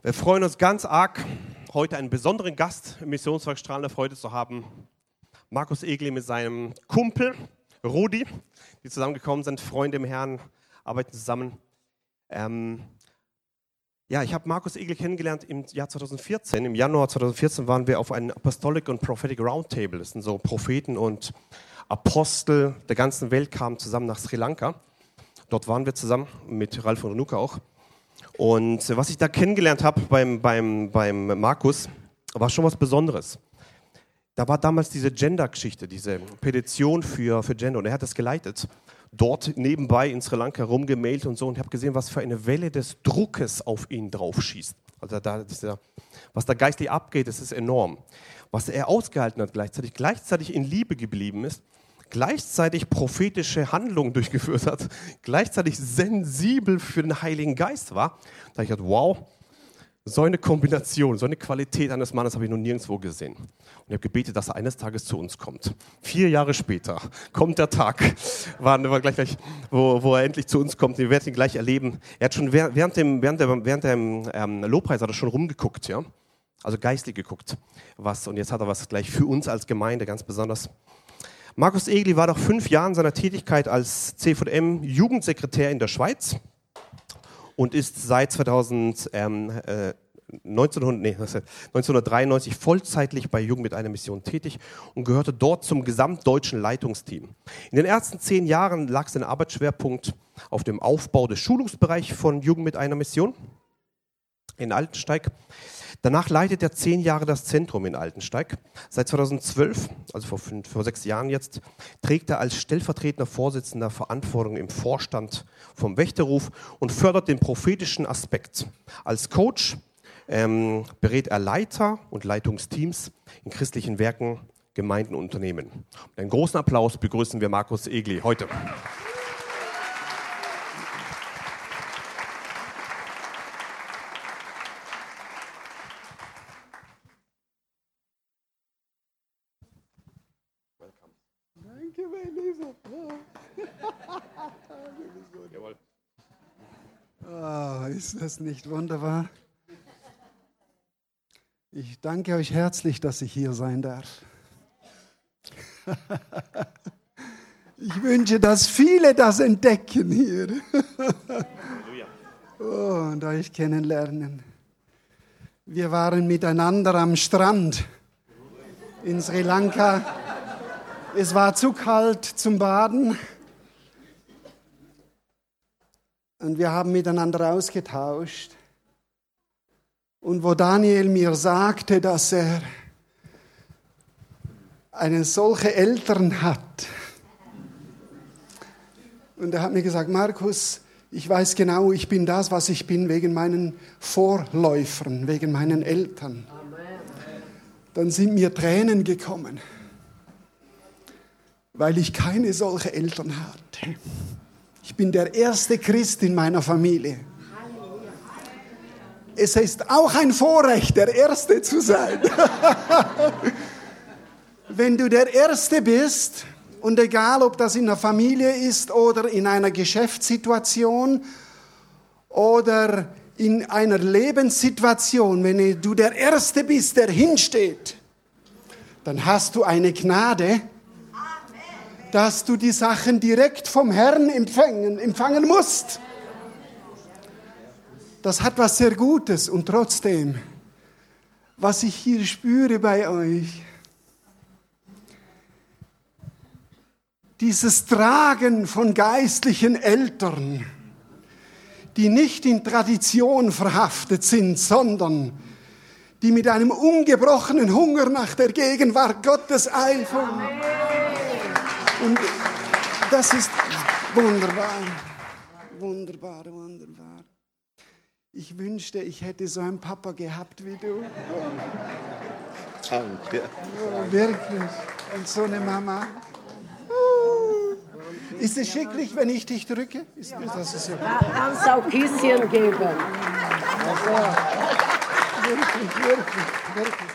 Wir freuen uns ganz arg, heute einen besonderen Gast im Missionswerk Strahlende Freude zu haben. Markus Egli mit seinem Kumpel Rudi, die zusammengekommen sind, Freunde im Herrn, arbeiten zusammen. Ähm, ja, ich habe Markus Egli kennengelernt im Jahr 2014. Im Januar 2014 waren wir auf einem Apostolic und Prophetic Roundtable. Das sind so Propheten und Apostel der ganzen Welt kamen zusammen nach Sri Lanka. Dort waren wir zusammen mit Ralf und Renuka auch. Und was ich da kennengelernt habe beim, beim, beim Markus, war schon was Besonderes. Da war damals diese Gender-Geschichte, diese Petition für, für Gender. Und er hat das geleitet. Dort nebenbei in Sri Lanka rumgemailt und so. Und ich habe gesehen, was für eine Welle des Druckes auf ihn drauf schießt. Also da, dieser, was da geistlich abgeht, das ist enorm. Was er ausgehalten hat gleichzeitig, gleichzeitig in Liebe geblieben ist gleichzeitig prophetische Handlungen durchgeführt hat, gleichzeitig sensibel für den Heiligen Geist war, da ich dachte, wow, so eine Kombination, so eine Qualität eines Mannes habe ich noch nirgendwo gesehen. Und ich habe gebetet, dass er eines Tages zu uns kommt. Vier Jahre später kommt der Tag, war, war gleich, gleich, wo, wo er endlich zu uns kommt. Wir werden ihn gleich erleben. Er hat schon während dem, während dem, während dem ähm, Lobpreis hat er schon rumgeguckt, ja. Also geistlich geguckt. Was, und jetzt hat er was gleich für uns als Gemeinde ganz besonders. Markus Egli war nach fünf Jahren seiner Tätigkeit als CVM Jugendsekretär in der Schweiz und ist seit 2000, ähm, äh, 1900, nee, 1993 vollzeitlich bei Jugend mit einer Mission tätig und gehörte dort zum gesamtdeutschen Leitungsteam. In den ersten zehn Jahren lag sein Arbeitsschwerpunkt auf dem Aufbau des Schulungsbereichs von Jugend mit einer Mission in Altensteig. Danach leitet er zehn Jahre das Zentrum in Altensteig. Seit 2012, also vor, fünf, vor sechs Jahren jetzt, trägt er als stellvertretender Vorsitzender Verantwortung im Vorstand vom Wächterruf und fördert den prophetischen Aspekt. Als Coach ähm, berät er Leiter und Leitungsteams in christlichen Werken, Gemeinden und Unternehmen. Mit einem großen Applaus begrüßen wir Markus Egli heute. Ist das nicht wunderbar? Ich danke euch herzlich, dass ich hier sein darf. Ich wünsche, dass viele das entdecken hier oh, und euch kennenlernen. Wir waren miteinander am Strand in Sri Lanka. Es war zu kalt zum Baden. Und wir haben miteinander ausgetauscht. Und wo Daniel mir sagte, dass er eine solche Eltern hat, und er hat mir gesagt, Markus, ich weiß genau, ich bin das, was ich bin, wegen meinen Vorläufern, wegen meinen Eltern. Dann sind mir Tränen gekommen, weil ich keine solche Eltern hatte. Ich bin der erste Christ in meiner Familie. Es ist auch ein Vorrecht, der Erste zu sein. Wenn du der Erste bist, und egal ob das in der Familie ist oder in einer Geschäftssituation oder in einer Lebenssituation, wenn du der Erste bist, der hinsteht, dann hast du eine Gnade, dass du die Sachen direkt vom Herrn empfangen, empfangen musst. Das hat was sehr Gutes und trotzdem, was ich hier spüre bei euch, dieses Tragen von geistlichen Eltern, die nicht in Tradition verhaftet sind, sondern die mit einem ungebrochenen Hunger nach der Gegenwart Gottes eifern. Und das ist wunderbar, wunderbar, wunderbar. Ich wünschte, ich hätte so einen Papa gehabt wie du. Danke. Oh, wirklich. Und so eine Mama. Ist es schicklich, wenn ich dich drücke? Ist, ja. das ist ja Kannst auch Küsschen geben. Also, wirklich, wirklich, wirklich.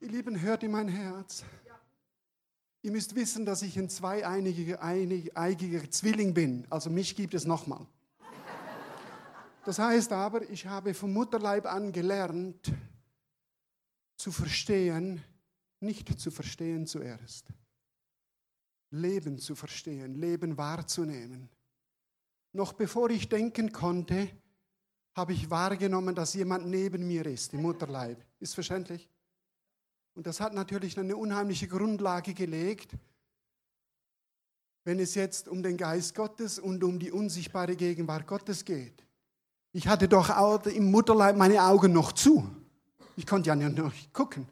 Ihr Lieben, hört in mein Herz. Ihr müsst wissen, dass ich ein zweieigiger Zwilling bin. Also mich gibt es nochmal. Das heißt aber, ich habe vom Mutterleib an gelernt, zu verstehen, nicht zu verstehen zuerst. Leben zu verstehen, Leben wahrzunehmen. Noch bevor ich denken konnte, habe ich wahrgenommen, dass jemand neben mir ist, im Mutterleib. Ist verständlich? Und das hat natürlich eine unheimliche Grundlage gelegt, wenn es jetzt um den Geist Gottes und um die unsichtbare Gegenwart Gottes geht. Ich hatte doch im Mutterleib meine Augen noch zu. Ich konnte ja noch nicht gucken.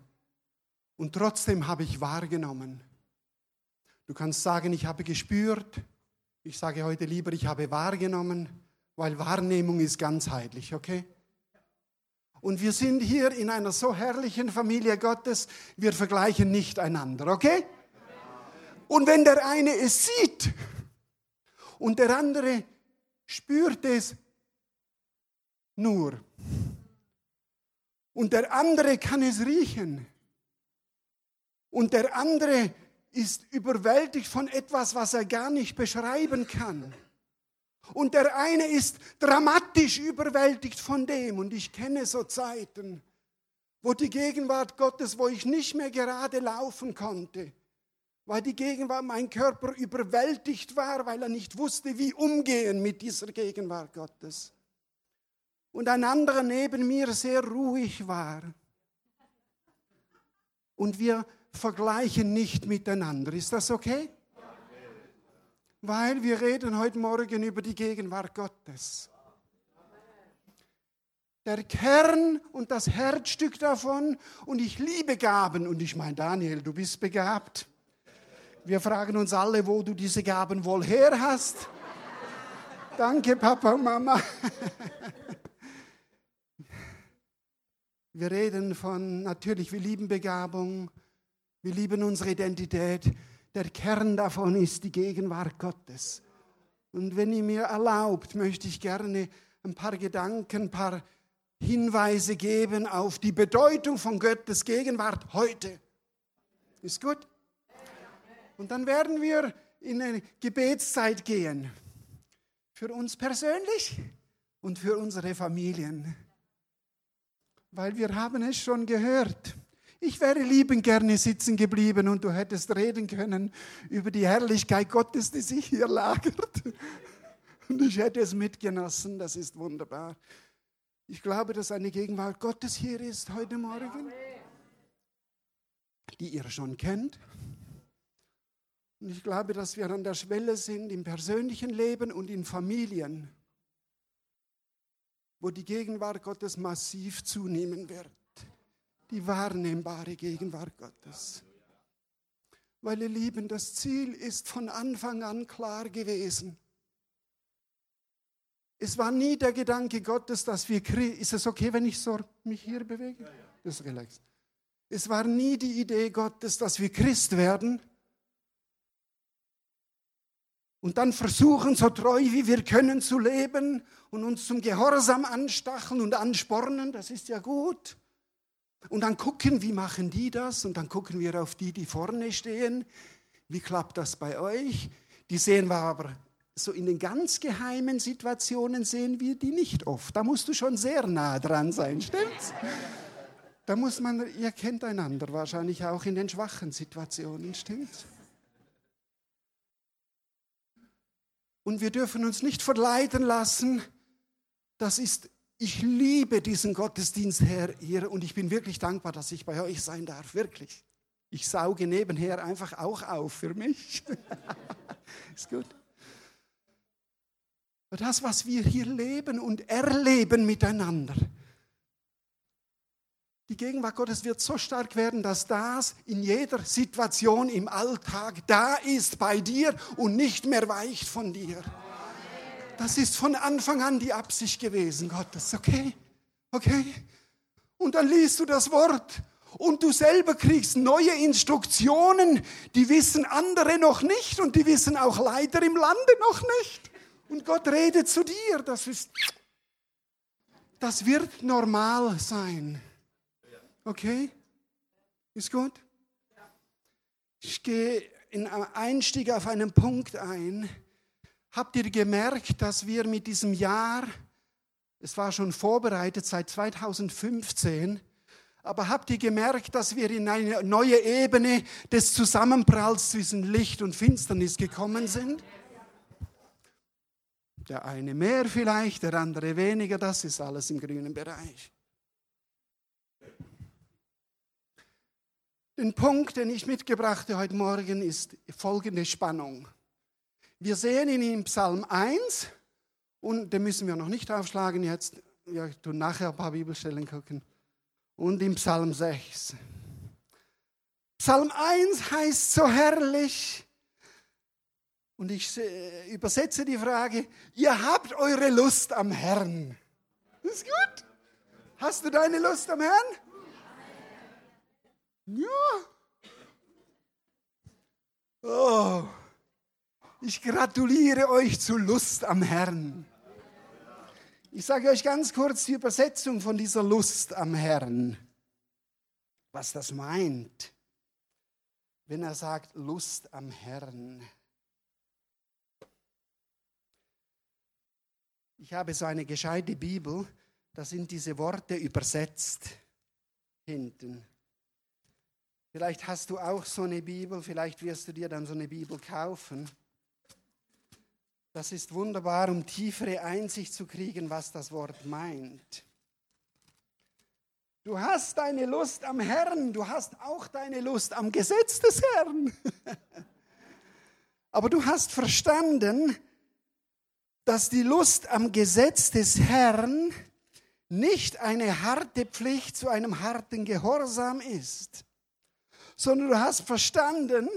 Und trotzdem habe ich wahrgenommen. Du kannst sagen, ich habe gespürt. Ich sage heute lieber, ich habe wahrgenommen, weil Wahrnehmung ist ganzheitlich, okay? Und wir sind hier in einer so herrlichen Familie Gottes, wir vergleichen nicht einander, okay? Und wenn der eine es sieht und der andere spürt es nur und der andere kann es riechen und der andere ist überwältigt von etwas, was er gar nicht beschreiben kann. Und der eine ist dramatisch überwältigt von dem. Und ich kenne so Zeiten, wo die Gegenwart Gottes, wo ich nicht mehr gerade laufen konnte, weil die Gegenwart, mein Körper überwältigt war, weil er nicht wusste, wie umgehen mit dieser Gegenwart Gottes. Und ein anderer neben mir sehr ruhig war. Und wir vergleichen nicht miteinander. Ist das okay? Weil wir reden heute Morgen über die Gegenwart Gottes. Der Kern und das Herzstück davon, und ich liebe Gaben, und ich meine, Daniel, du bist begabt. Wir fragen uns alle, wo du diese Gaben wohl her hast. Danke, Papa und Mama. Wir reden von, natürlich, wir lieben Begabung, wir lieben unsere Identität, der Kern davon ist die Gegenwart Gottes. Und wenn ihr mir erlaubt, möchte ich gerne ein paar Gedanken, ein paar Hinweise geben auf die Bedeutung von Gottes Gegenwart heute. Ist gut? Und dann werden wir in eine Gebetszeit gehen. Für uns persönlich und für unsere Familien. Weil wir haben es schon gehört. Ich wäre liebend gerne sitzen geblieben und du hättest reden können über die Herrlichkeit Gottes, die sich hier lagert. Und ich hätte es mitgenossen, das ist wunderbar. Ich glaube, dass eine Gegenwart Gottes hier ist heute Morgen, die ihr schon kennt. Und ich glaube, dass wir an der Schwelle sind im persönlichen Leben und in Familien, wo die Gegenwart Gottes massiv zunehmen wird die wahrnehmbare Gegenwart Gottes. Weil ihr Lieben, das Ziel ist von Anfang an klar gewesen. Es war nie der Gedanke Gottes, dass wir, ist es okay, wenn ich so mich hier bewege? Das ist relax. Es war nie die Idee Gottes, dass wir Christ werden und dann versuchen, so treu wie wir können zu leben und uns zum Gehorsam anstacheln und anspornen, das ist ja gut. Und dann gucken, wie machen die das? Und dann gucken wir auf die, die vorne stehen. Wie klappt das bei euch? Die sehen wir aber so in den ganz geheimen Situationen sehen wir die nicht oft. Da musst du schon sehr nah dran sein, stimmt's? Da muss man, ihr kennt einander wahrscheinlich auch in den schwachen Situationen, stimmt's? Und wir dürfen uns nicht verleiten lassen. Das ist ich liebe diesen Gottesdienst, Herr, hier und ich bin wirklich dankbar, dass ich bei euch sein darf, wirklich. Ich sauge nebenher einfach auch auf für mich. Ist gut. Das, was wir hier leben und erleben miteinander, die Gegenwart Gottes wird so stark werden, dass das in jeder Situation im Alltag da ist bei dir und nicht mehr weicht von dir. Das ist von Anfang an die Absicht gewesen Gottes, okay? Okay? Und dann liest du das Wort und du selber kriegst neue Instruktionen, die wissen andere noch nicht und die wissen auch leider im Lande noch nicht. Und Gott redet zu dir, das ist, das wird normal sein. Okay? Ist gut? Ich gehe in einem Einstieg auf einen Punkt ein, Habt ihr gemerkt, dass wir mit diesem Jahr Es war schon vorbereitet seit 2015. Aber habt ihr gemerkt, dass wir in eine neue Ebene des Zusammenpralls zwischen Licht und Finsternis gekommen sind? Der eine mehr vielleicht, der andere weniger, das ist alles im grünen Bereich. Den Punkt, den ich mitgebrachte heute Morgen, ist folgende Spannung. Wir sehen ihn in Psalm 1 und den müssen wir noch nicht aufschlagen jetzt. Wir tun nachher ein paar Bibelstellen gucken. Und im Psalm 6. Psalm 1 heißt so herrlich. Und ich übersetze die Frage, ihr habt eure Lust am Herrn. Ist gut. Hast du deine Lust am Herrn? Ja. Oh. Ich gratuliere euch zur Lust am Herrn. Ich sage euch ganz kurz die Übersetzung von dieser Lust am Herrn, was das meint, wenn er sagt Lust am Herrn. Ich habe so eine gescheite Bibel, da sind diese Worte übersetzt hinten. Vielleicht hast du auch so eine Bibel, vielleicht wirst du dir dann so eine Bibel kaufen. Das ist wunderbar, um tiefere Einsicht zu kriegen, was das Wort meint. Du hast deine Lust am Herrn, du hast auch deine Lust am Gesetz des Herrn. Aber du hast verstanden, dass die Lust am Gesetz des Herrn nicht eine harte Pflicht zu einem harten Gehorsam ist, sondern du hast verstanden,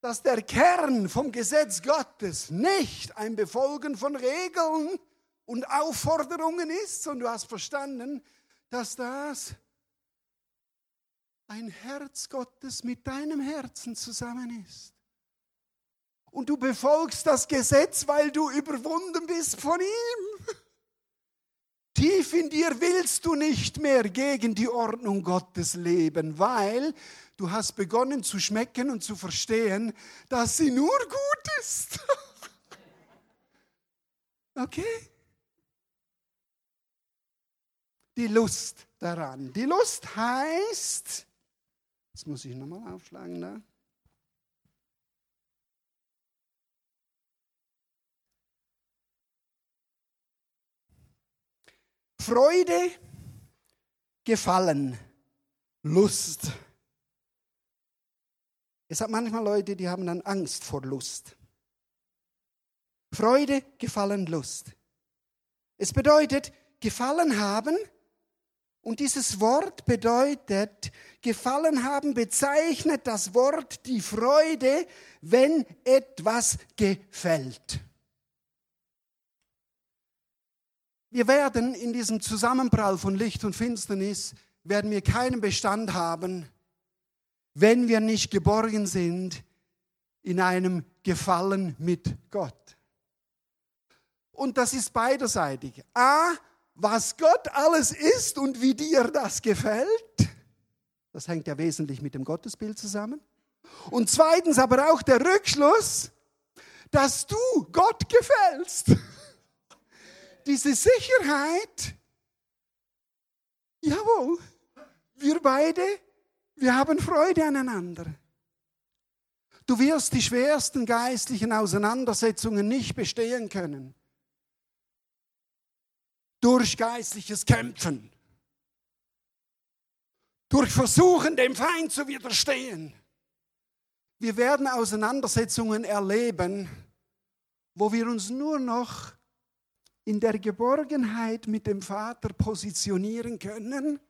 dass der Kern vom Gesetz Gottes nicht ein Befolgen von Regeln und Aufforderungen ist, sondern du hast verstanden, dass das ein Herz Gottes mit deinem Herzen zusammen ist. Und du befolgst das Gesetz, weil du überwunden bist von ihm. Tief in dir willst du nicht mehr gegen die Ordnung Gottes leben, weil du hast begonnen zu schmecken und zu verstehen, dass sie nur gut ist. Okay? Die Lust daran. Die Lust heißt, das muss ich nochmal aufschlagen da. Freude, Gefallen, Lust. Es hat manchmal Leute, die haben dann Angst vor Lust. Freude, Gefallen, Lust. Es bedeutet Gefallen haben und dieses Wort bedeutet, Gefallen haben bezeichnet das Wort die Freude, wenn etwas gefällt. Wir werden in diesem Zusammenprall von Licht und Finsternis, werden wir keinen Bestand haben, wenn wir nicht geborgen sind in einem Gefallen mit Gott. Und das ist beiderseitig. A, was Gott alles ist und wie dir das gefällt, das hängt ja wesentlich mit dem Gottesbild zusammen. Und zweitens aber auch der Rückschluss, dass du Gott gefällst. Diese Sicherheit, jawohl, wir beide wir haben Freude aneinander. Du wirst die schwersten geistlichen Auseinandersetzungen nicht bestehen können. Durch geistliches Kämpfen. Durch Versuchen, dem Feind zu widerstehen. Wir werden Auseinandersetzungen erleben, wo wir uns nur noch in der Geborgenheit mit dem Vater positionieren können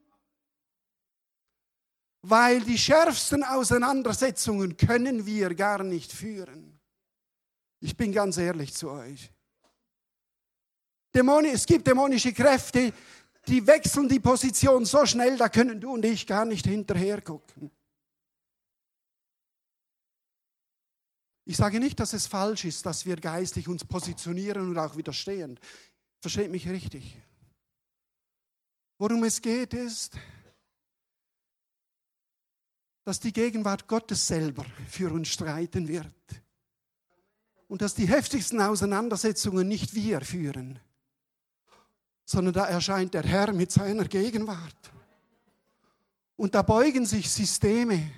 weil die schärfsten Auseinandersetzungen können wir gar nicht führen. Ich bin ganz ehrlich zu euch. Dämoni, es gibt dämonische Kräfte, die wechseln die Position so schnell, da können du und ich gar nicht hinterher gucken. Ich sage nicht, dass es falsch ist, dass wir geistlich uns positionieren und auch widerstehen. Versteht mich richtig. Worum es geht ist, dass die Gegenwart Gottes selber für uns streiten wird. Und dass die heftigsten Auseinandersetzungen nicht wir führen, sondern da erscheint der Herr mit seiner Gegenwart. Und da beugen sich Systeme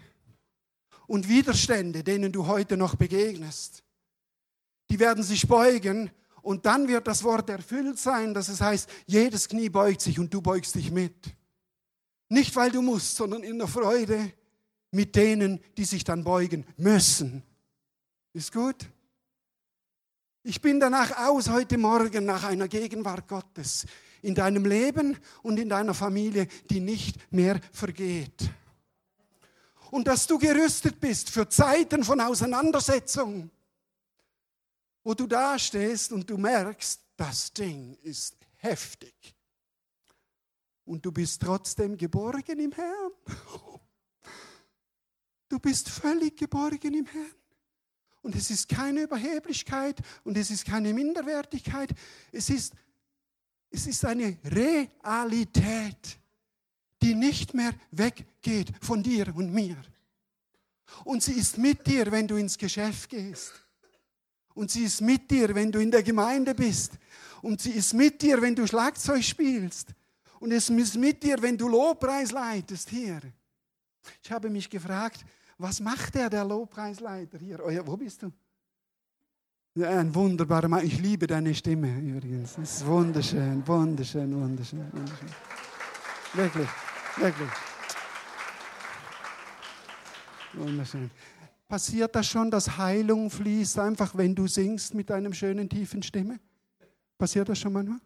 und Widerstände, denen du heute noch begegnest. Die werden sich beugen und dann wird das Wort erfüllt sein, dass es heißt, jedes Knie beugt sich und du beugst dich mit. Nicht weil du musst, sondern in der Freude mit denen, die sich dann beugen müssen. Ist gut? Ich bin danach aus heute Morgen nach einer Gegenwart Gottes in deinem Leben und in deiner Familie, die nicht mehr vergeht. Und dass du gerüstet bist für Zeiten von Auseinandersetzung, wo du dastehst und du merkst, das Ding ist heftig. Und du bist trotzdem geborgen im Herrn. Du bist völlig geborgen im Herrn. Und es ist keine Überheblichkeit und es ist keine Minderwertigkeit. Es ist, es ist eine Realität, die nicht mehr weggeht von dir und mir. Und sie ist mit dir, wenn du ins Geschäft gehst. Und sie ist mit dir, wenn du in der Gemeinde bist. Und sie ist mit dir, wenn du Schlagzeug spielst. Und es ist mit dir, wenn du Lobpreis leitest hier. Ich habe mich gefragt, was macht der, der Lobpreisleiter hier? Oh ja, wo bist du? Ein wunderbarer Mann. Ich liebe deine Stimme übrigens. Das ist wunderschön, wunderschön, wunderschön, wunderschön. Wirklich, wirklich. Wunderschön. Passiert das schon, dass Heilung fließt, einfach wenn du singst mit deinem schönen tiefen Stimme? Passiert das schon manchmal?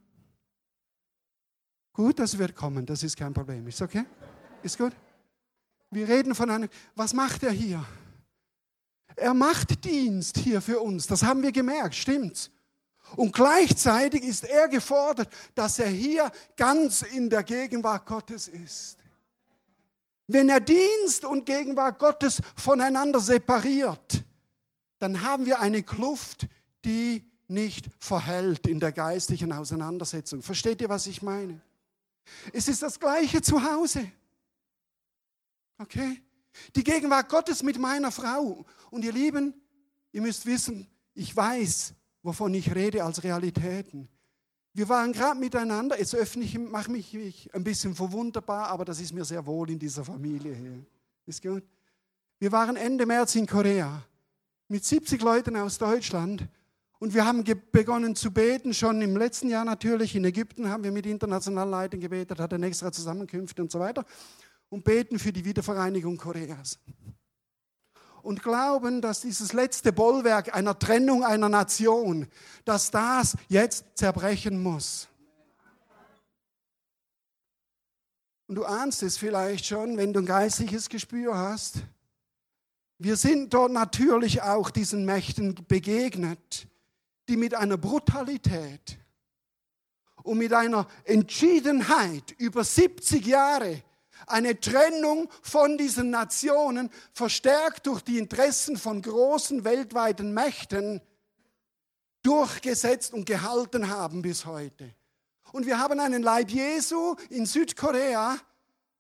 Gut, das wird kommen, das ist kein Problem. Ist okay? Ist gut? Wir reden von einem, was macht er hier? Er macht Dienst hier für uns, das haben wir gemerkt, stimmt's? Und gleichzeitig ist er gefordert, dass er hier ganz in der Gegenwart Gottes ist. Wenn er Dienst und Gegenwart Gottes voneinander separiert, dann haben wir eine Kluft, die nicht verhält in der geistlichen Auseinandersetzung. Versteht ihr, was ich meine? Es ist das gleiche zu Hause. Okay? Die Gegenwart Gottes mit meiner Frau. Und ihr Lieben, ihr müsst wissen, ich weiß, wovon ich rede als Realitäten. Wir waren gerade miteinander, jetzt öffne ich, mache mich ein bisschen verwunderbar, aber das ist mir sehr wohl in dieser Familie hier. Ist gut? Wir waren Ende März in Korea mit 70 Leuten aus Deutschland und wir haben begonnen zu beten, schon im letzten Jahr natürlich. In Ägypten haben wir mit internationalen Leitern gebetet, hatten extra Zusammenkünfte und so weiter und beten für die Wiedervereinigung Koreas. Und glauben, dass dieses letzte Bollwerk einer Trennung einer Nation, dass das jetzt zerbrechen muss. Und du ahnst es vielleicht schon, wenn du ein geistliches Gespür hast. Wir sind dort natürlich auch diesen Mächten begegnet, die mit einer Brutalität und mit einer Entschiedenheit über 70 Jahre eine Trennung von diesen Nationen, verstärkt durch die Interessen von großen weltweiten Mächten, durchgesetzt und gehalten haben bis heute. Und wir haben einen Leib Jesu in Südkorea,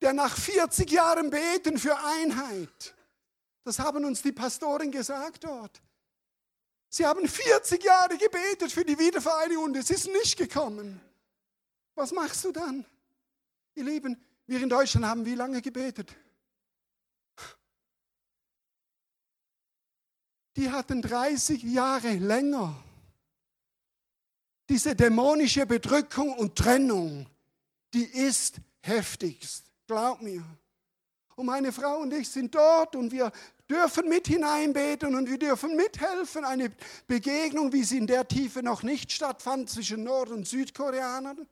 der nach 40 Jahren beten für Einheit. Das haben uns die Pastoren gesagt dort. Sie haben 40 Jahre gebetet für die Wiedervereinigung und es ist nicht gekommen. Was machst du dann? Ihr Lieben, wir in Deutschland haben wie lange gebetet? Die hatten 30 Jahre länger. Diese dämonische Bedrückung und Trennung, die ist heftigst. Glaub mir. Und meine Frau und ich sind dort und wir dürfen mit hineinbeten und wir dürfen mithelfen. Eine Begegnung, wie sie in der Tiefe noch nicht stattfand zwischen Nord- und Südkoreanern.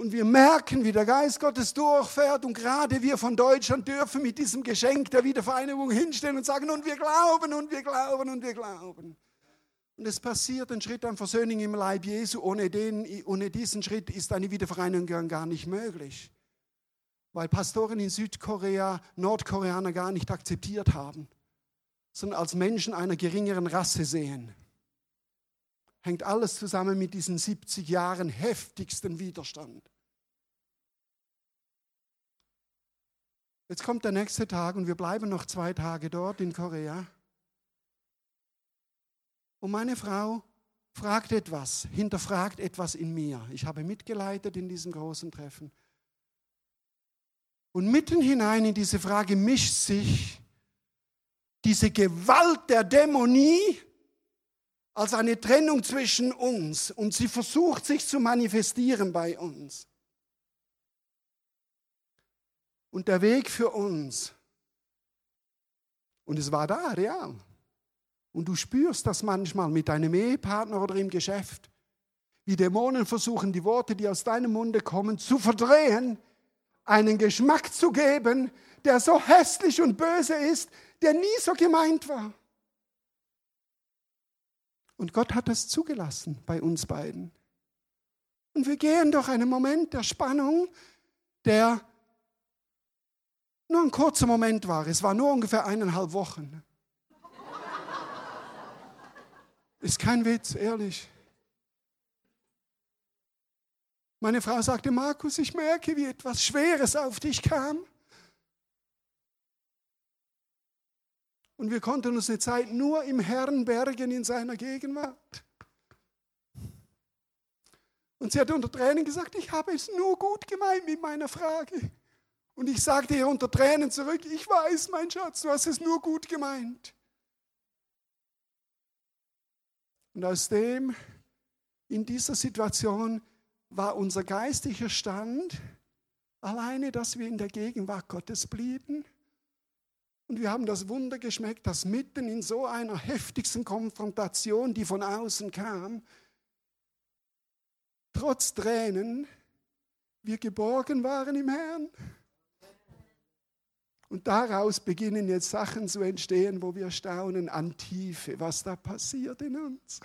Und wir merken, wie der Geist Gottes durchfährt. Und gerade wir von Deutschland dürfen mit diesem Geschenk der Wiedervereinigung hinstellen und sagen, und wir glauben, und wir glauben, und wir glauben. Und es passiert ein Schritt an Versöhnung im Leib Jesu. Ohne, den, ohne diesen Schritt ist eine Wiedervereinigung gar nicht möglich. Weil Pastoren in Südkorea Nordkoreaner gar nicht akzeptiert haben, sondern als Menschen einer geringeren Rasse sehen hängt alles zusammen mit diesen 70 Jahren heftigsten Widerstand. Jetzt kommt der nächste Tag und wir bleiben noch zwei Tage dort in Korea. Und meine Frau fragt etwas, hinterfragt etwas in mir. Ich habe mitgeleitet in diesem großen Treffen. Und mitten hinein in diese Frage mischt sich diese Gewalt der Dämonie als eine Trennung zwischen uns und sie versucht sich zu manifestieren bei uns. Und der Weg für uns, und es war da, real. Und du spürst das manchmal mit deinem Ehepartner oder im Geschäft, wie Dämonen versuchen, die Worte, die aus deinem Munde kommen, zu verdrehen, einen Geschmack zu geben, der so hässlich und böse ist, der nie so gemeint war. Und Gott hat das zugelassen bei uns beiden. Und wir gehen durch einen Moment der Spannung, der nur ein kurzer Moment war. Es war nur ungefähr eineinhalb Wochen. Ist kein Witz, ehrlich. Meine Frau sagte, Markus, ich merke, wie etwas Schweres auf dich kam. Und wir konnten uns eine Zeit nur im Herrn bergen in seiner Gegenwart. Und sie hat unter Tränen gesagt, ich habe es nur gut gemeint mit meiner Frage. Und ich sagte ihr unter Tränen zurück, ich weiß, mein Schatz, du hast es nur gut gemeint. Und aus dem, in dieser Situation, war unser geistlicher Stand alleine, dass wir in der Gegenwart Gottes blieben und wir haben das Wunder geschmeckt, dass mitten in so einer heftigsten Konfrontation, die von außen kam, trotz Tränen, wir geborgen waren im Herrn. Und daraus beginnen jetzt Sachen zu entstehen, wo wir staunen an Tiefe, was da passiert in uns.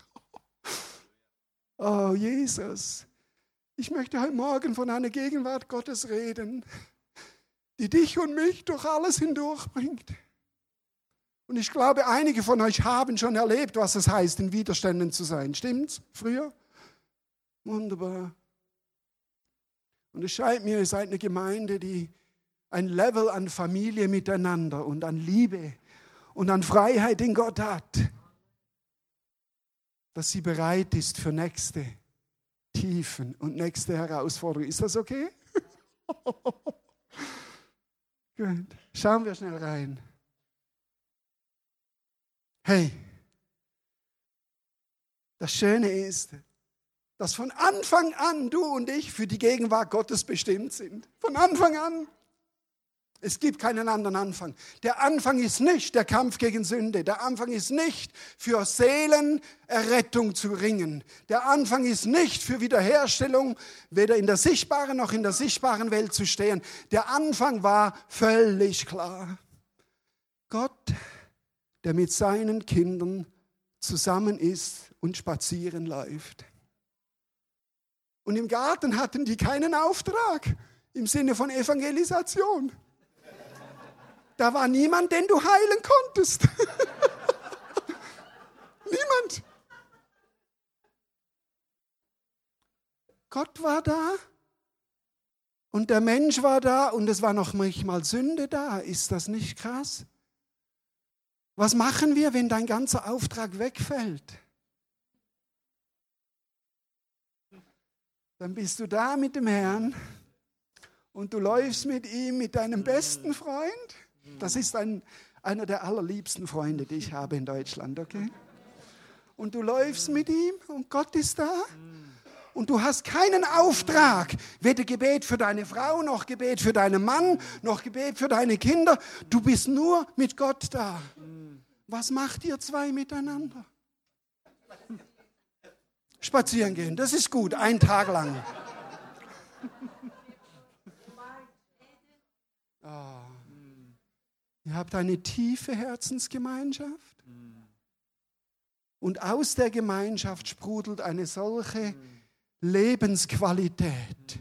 Oh Jesus, ich möchte heute Morgen von einer Gegenwart Gottes reden, die dich und mich durch alles hindurchbringt. Und ich glaube, einige von euch haben schon erlebt, was es heißt, in Widerständen zu sein. Stimmt's? Früher? Wunderbar. Und es scheint mir, ihr seid eine Gemeinde, die ein Level an Familie miteinander und an Liebe und an Freiheit in Gott hat, dass sie bereit ist für nächste Tiefen und nächste Herausforderungen. Ist das okay? Gut. Schauen wir schnell rein. Hey, das Schöne ist, dass von Anfang an du und ich für die Gegenwart Gottes bestimmt sind. Von Anfang an. Es gibt keinen anderen Anfang. Der Anfang ist nicht der Kampf gegen Sünde. Der Anfang ist nicht für Seelenerrettung zu ringen. Der Anfang ist nicht für Wiederherstellung, weder in der sichtbaren noch in der sichtbaren Welt zu stehen. Der Anfang war völlig klar. Gott, der mit seinen Kindern zusammen ist und spazieren läuft. Und im Garten hatten die keinen Auftrag im Sinne von Evangelisation. Da war niemand, den du heilen konntest. niemand. Gott war da und der Mensch war da und es war noch manchmal Sünde da. Ist das nicht krass? Was machen wir, wenn dein ganzer Auftrag wegfällt? Dann bist du da mit dem Herrn und du läufst mit ihm, mit deinem besten Freund das ist ein, einer der allerliebsten Freunde, die ich habe in Deutschland, okay? Und du läufst mit ihm und Gott ist da. Und du hast keinen Auftrag, weder Gebet für deine Frau, noch Gebet für deinen Mann, noch Gebet für deine Kinder. Du bist nur mit Gott da. Was macht ihr zwei miteinander? Spazieren gehen, das ist gut, einen Tag lang. Oh. Ihr habt eine tiefe Herzensgemeinschaft. Und aus der Gemeinschaft sprudelt eine solche Lebensqualität,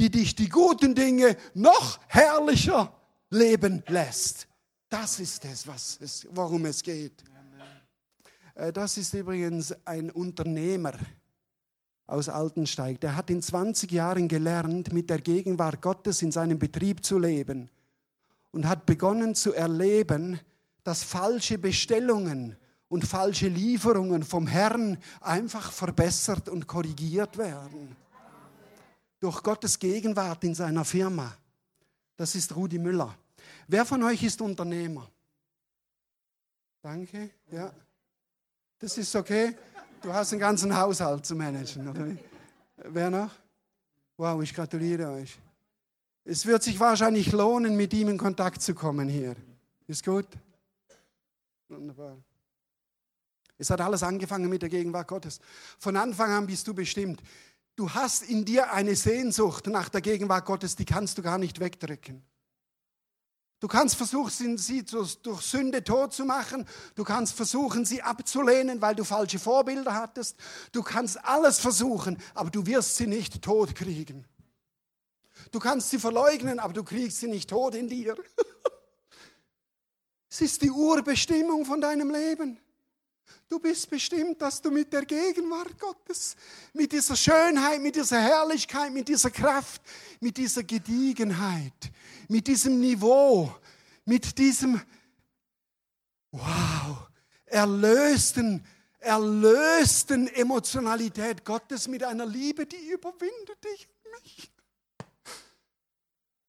die dich die guten Dinge noch herrlicher leben lässt. Das ist es, was es worum es geht. Äh, das ist übrigens ein Unternehmer aus Altensteig. Der hat in 20 Jahren gelernt, mit der Gegenwart Gottes in seinem Betrieb zu leben und hat begonnen zu erleben, dass falsche Bestellungen und falsche Lieferungen vom Herrn einfach verbessert und korrigiert werden. Durch Gottes Gegenwart in seiner Firma. Das ist Rudi Müller. Wer von euch ist Unternehmer? Danke, ja. Das ist okay. Du hast einen ganzen Haushalt zu managen, oder? Wer noch? Wow, ich gratuliere euch. Es wird sich wahrscheinlich lohnen, mit ihm in Kontakt zu kommen hier. Ist gut? Wunderbar. Es hat alles angefangen mit der Gegenwart Gottes. Von Anfang an bist du bestimmt. Du hast in dir eine Sehnsucht nach der Gegenwart Gottes, die kannst du gar nicht wegdrücken. Du kannst versuchen, sie durch Sünde tot zu machen. Du kannst versuchen, sie abzulehnen, weil du falsche Vorbilder hattest. Du kannst alles versuchen, aber du wirst sie nicht tot kriegen. Du kannst sie verleugnen, aber du kriegst sie nicht tot in dir. es ist die Urbestimmung von deinem Leben. Du bist bestimmt, dass du mit der Gegenwart Gottes, mit dieser Schönheit, mit dieser Herrlichkeit, mit dieser Kraft, mit dieser Gediegenheit, mit diesem Niveau, mit diesem, wow, erlösten, erlösten Emotionalität Gottes mit einer Liebe, die überwindet dich und mich.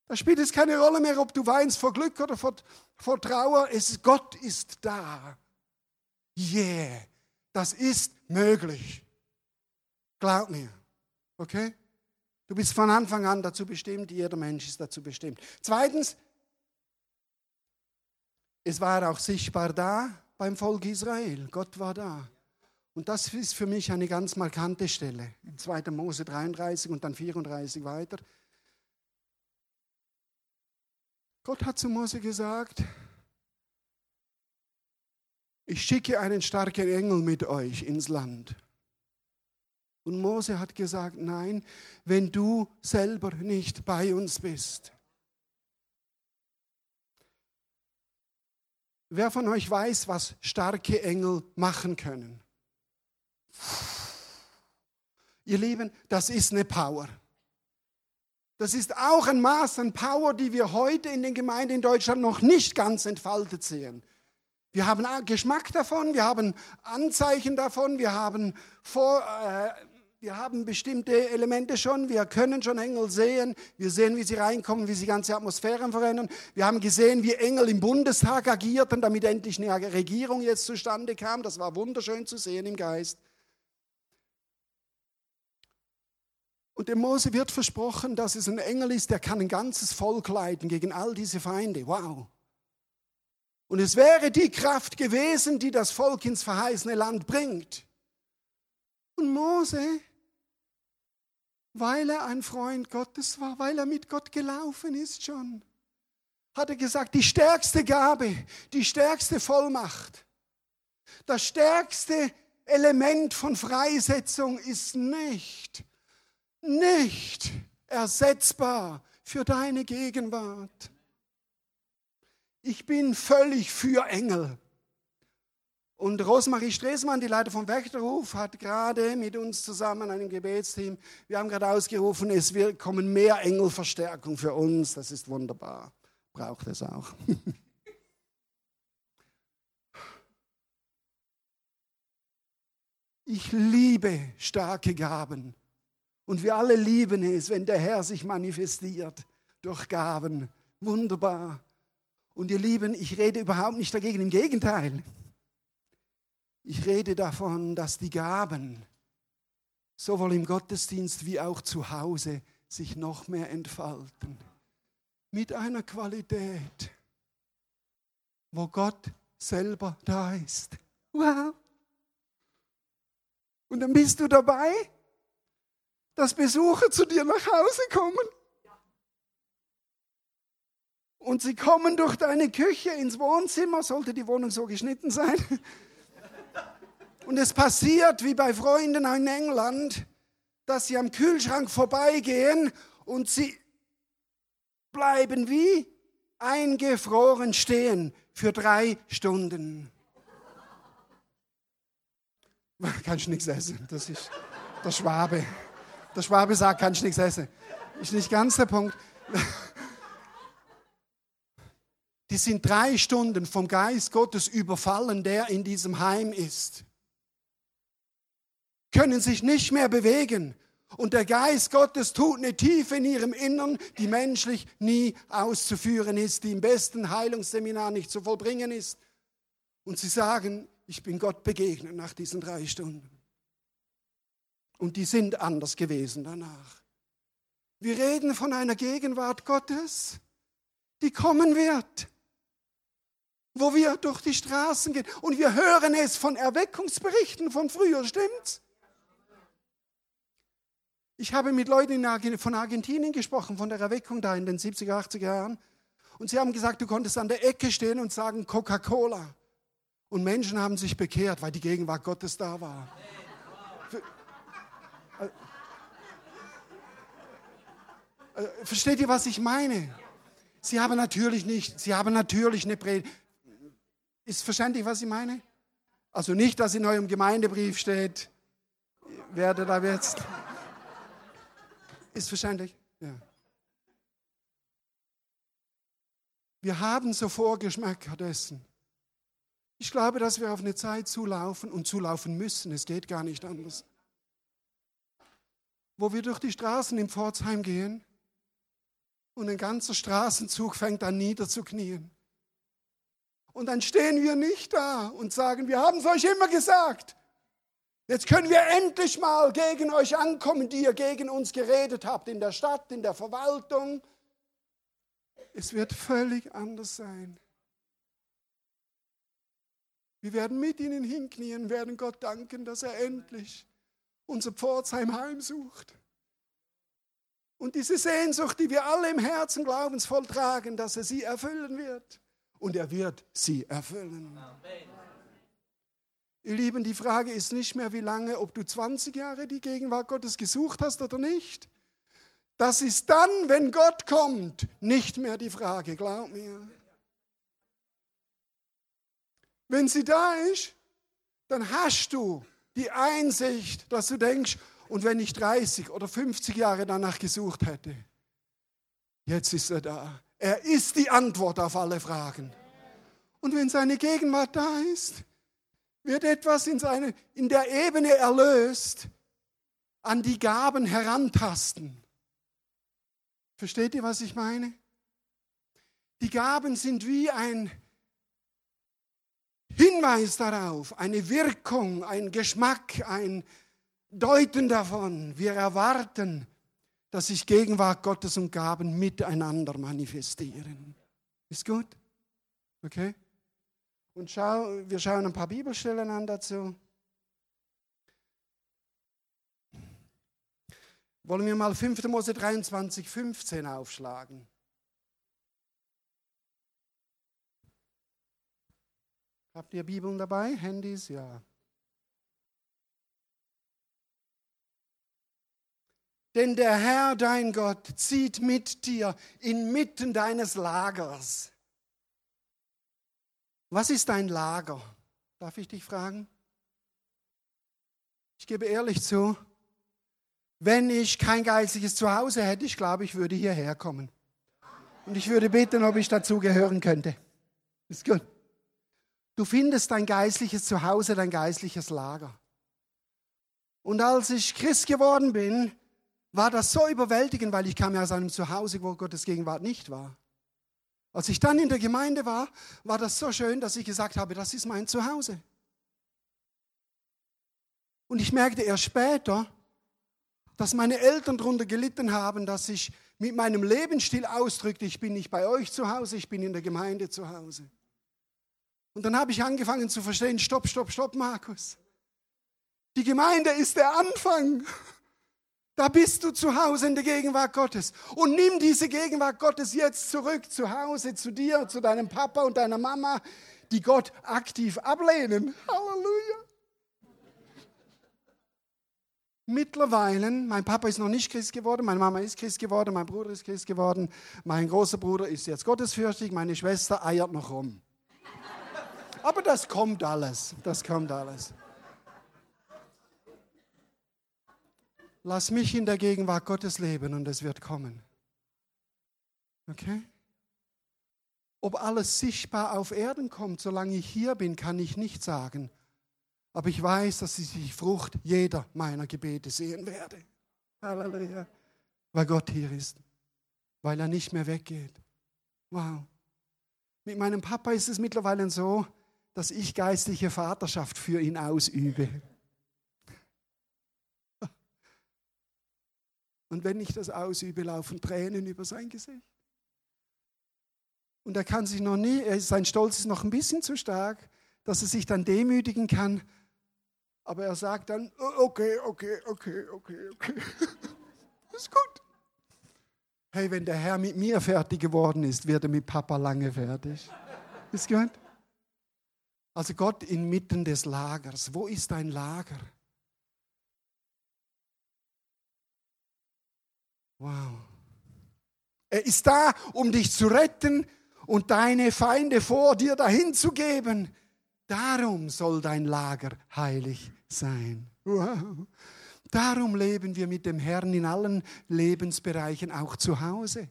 Da spielt es keine Rolle mehr, ob du weinst vor Glück oder vor, vor Trauer. Es, Gott ist da. Yeah, das ist möglich. Glaub mir. Okay? Du bist von Anfang an dazu bestimmt, jeder Mensch ist dazu bestimmt. Zweitens, es war auch sichtbar da beim Volk Israel. Gott war da. Und das ist für mich eine ganz markante Stelle. In 2. Mose 33 und dann 34 weiter. Gott hat zu Mose gesagt, ich schicke einen starken Engel mit euch ins Land. Und Mose hat gesagt, nein, wenn du selber nicht bei uns bist. Wer von euch weiß, was starke Engel machen können? Ihr Lieben, das ist eine Power. Das ist auch ein Maß an Power, die wir heute in den Gemeinden in Deutschland noch nicht ganz entfaltet sehen. Wir haben Geschmack davon, wir haben Anzeichen davon, wir haben, vor, äh, wir haben bestimmte Elemente schon, wir können schon Engel sehen, wir sehen, wie sie reinkommen, wie sie ganze Atmosphären verändern. Wir haben gesehen, wie Engel im Bundestag agierten, damit endlich eine Regierung jetzt zustande kam. Das war wunderschön zu sehen im Geist. Und dem Mose wird versprochen, dass es ein Engel ist, der kann ein ganzes Volk leiten gegen all diese Feinde. Wow. Und es wäre die Kraft gewesen, die das Volk ins verheißene Land bringt. Und Mose, weil er ein Freund Gottes war, weil er mit Gott gelaufen ist schon, hat er gesagt, die stärkste Gabe, die stärkste Vollmacht, das stärkste Element von Freisetzung ist nicht, nicht ersetzbar für deine Gegenwart. Ich bin völlig für Engel. Und Rosmarie Stresemann, die Leiter vom Wächterruf, hat gerade mit uns zusammen, einem Gebetsteam, wir haben gerade ausgerufen, es wird kommen mehr Engelverstärkung für uns. Das ist wunderbar. Braucht es auch. Ich liebe starke Gaben. Und wir alle lieben es, wenn der Herr sich manifestiert durch Gaben. Wunderbar. Und ihr Lieben, ich rede überhaupt nicht dagegen, im Gegenteil. Ich rede davon, dass die Gaben sowohl im Gottesdienst wie auch zu Hause sich noch mehr entfalten. Mit einer Qualität, wo Gott selber da ist. Wow. Und dann bist du dabei, dass Besucher zu dir nach Hause kommen und sie kommen durch deine Küche ins Wohnzimmer, sollte die Wohnung so geschnitten sein. Und es passiert wie bei Freunden in England, dass sie am Kühlschrank vorbeigehen und sie bleiben wie eingefroren stehen für drei Stunden. Kannst nichts essen. Das ist der Schwabe. Der Schwabe sagt, kannst du nichts essen. Ist nicht ganz der Punkt. die sind drei Stunden vom Geist Gottes überfallen, der in diesem Heim ist. Können sich nicht mehr bewegen. Und der Geist Gottes tut eine Tiefe in ihrem Innern, die menschlich nie auszuführen ist, die im besten Heilungsseminar nicht zu vollbringen ist. Und sie sagen, ich bin Gott begegnet nach diesen drei Stunden. Und die sind anders gewesen danach. Wir reden von einer Gegenwart Gottes, die kommen wird, wo wir durch die Straßen gehen und wir hören es von Erweckungsberichten von früher, stimmt's? Ich habe mit Leuten von Argentinien gesprochen, von der Erweckung da in den 70er, 80er Jahren. Und sie haben gesagt, du konntest an der Ecke stehen und sagen Coca-Cola. Und Menschen haben sich bekehrt, weil die Gegenwart Gottes da war. Äh, äh, versteht ihr, was ich meine? Sie haben natürlich nicht, sie haben natürlich eine Predigt. Ist verständlich, was ich meine? Also nicht, dass in eurem Gemeindebrief steht, werde da jetzt. Ist verständlich? Ja. Wir haben so Vorgeschmäcker dessen. Ich glaube, dass wir auf eine Zeit zulaufen und zulaufen müssen. Es geht gar nicht anders. Wo wir durch die Straßen im Pforzheim gehen und ein ganzer Straßenzug fängt an niederzuknien. Und dann stehen wir nicht da und sagen, wir haben es euch immer gesagt. Jetzt können wir endlich mal gegen euch ankommen, die ihr gegen uns geredet habt, in der Stadt, in der Verwaltung. Es wird völlig anders sein. Wir werden mit ihnen hinknien, werden Gott danken, dass er endlich unser Pforzheim heimsucht. Und diese Sehnsucht, die wir alle im Herzen glaubensvoll tragen, dass er sie erfüllen wird. Und er wird sie erfüllen. Amen. Ihr Lieben, die Frage ist nicht mehr, wie lange, ob du 20 Jahre die Gegenwart Gottes gesucht hast oder nicht. Das ist dann, wenn Gott kommt, nicht mehr die Frage, glaub mir. Wenn sie da ist, dann hast du die Einsicht, dass du denkst, und wenn ich 30 oder 50 Jahre danach gesucht hätte, jetzt ist er da. Er ist die Antwort auf alle Fragen. Und wenn seine Gegenwart da ist, wird etwas in, seine, in der Ebene erlöst, an die Gaben herantasten. Versteht ihr, was ich meine? Die Gaben sind wie ein Hinweis darauf, eine Wirkung, ein Geschmack, ein Deuten davon. Wir erwarten, dass sich Gegenwart Gottes und Gaben miteinander manifestieren. Ist gut? Okay? Und schau, wir schauen ein paar Bibelstellen an dazu. Wollen wir mal 5. Mose 23, 15 aufschlagen? Habt ihr Bibeln dabei? Handys? Ja. Denn der Herr, dein Gott, zieht mit dir inmitten deines Lagers. Was ist dein Lager? Darf ich dich fragen? Ich gebe ehrlich zu, wenn ich kein geistliches Zuhause hätte, ich glaube, ich würde hierher kommen. Und ich würde bitten, ob ich dazu gehören könnte. Ist gut. Du findest dein geistliches Zuhause, dein geistliches Lager. Und als ich Christ geworden bin, war das so überwältigend, weil ich kam ja aus einem Zuhause, wo Gottes Gegenwart nicht war. Als ich dann in der Gemeinde war, war das so schön, dass ich gesagt habe, das ist mein Zuhause. Und ich merkte erst später, dass meine Eltern darunter gelitten haben, dass ich mit meinem Lebensstil ausdrückte, ich bin nicht bei euch zu Hause, ich bin in der Gemeinde zu Hause. Und dann habe ich angefangen zu verstehen, stopp, stopp, stopp, Markus. Die Gemeinde ist der Anfang. Da bist du zu Hause in der Gegenwart Gottes. Und nimm diese Gegenwart Gottes jetzt zurück zu Hause, zu dir, zu deinem Papa und deiner Mama, die Gott aktiv ablehnen. Halleluja. Mittlerweile, mein Papa ist noch nicht Christ geworden, meine Mama ist Christ geworden, mein Bruder ist Christ geworden, mein großer Bruder ist jetzt gottesfürchtig, meine Schwester eiert noch rum. Aber das kommt alles, das kommt alles. Lass mich in der Gegenwart Gottes leben und es wird kommen. Okay? Ob alles sichtbar auf Erden kommt, solange ich hier bin, kann ich nicht sagen. Aber ich weiß, dass ich die Frucht jeder meiner Gebete sehen werde. Halleluja. Weil Gott hier ist. Weil er nicht mehr weggeht. Wow. Mit meinem Papa ist es mittlerweile so, dass ich geistliche Vaterschaft für ihn ausübe. Und wenn ich das ausübe, laufen Tränen über sein Gesicht. Und er kann sich noch nie, sein Stolz ist noch ein bisschen zu stark, dass er sich dann demütigen kann. Aber er sagt dann, okay, okay, okay, okay, okay. ist gut. Hey, wenn der Herr mit mir fertig geworden ist, wird er mit Papa lange fertig. Ist gut? Also Gott inmitten des Lagers. Wo ist dein Lager? Wow. Er ist da, um dich zu retten und deine Feinde vor dir dahin zu geben. Darum soll dein Lager heilig sein. Wow. Darum leben wir mit dem Herrn in allen Lebensbereichen, auch zu Hause.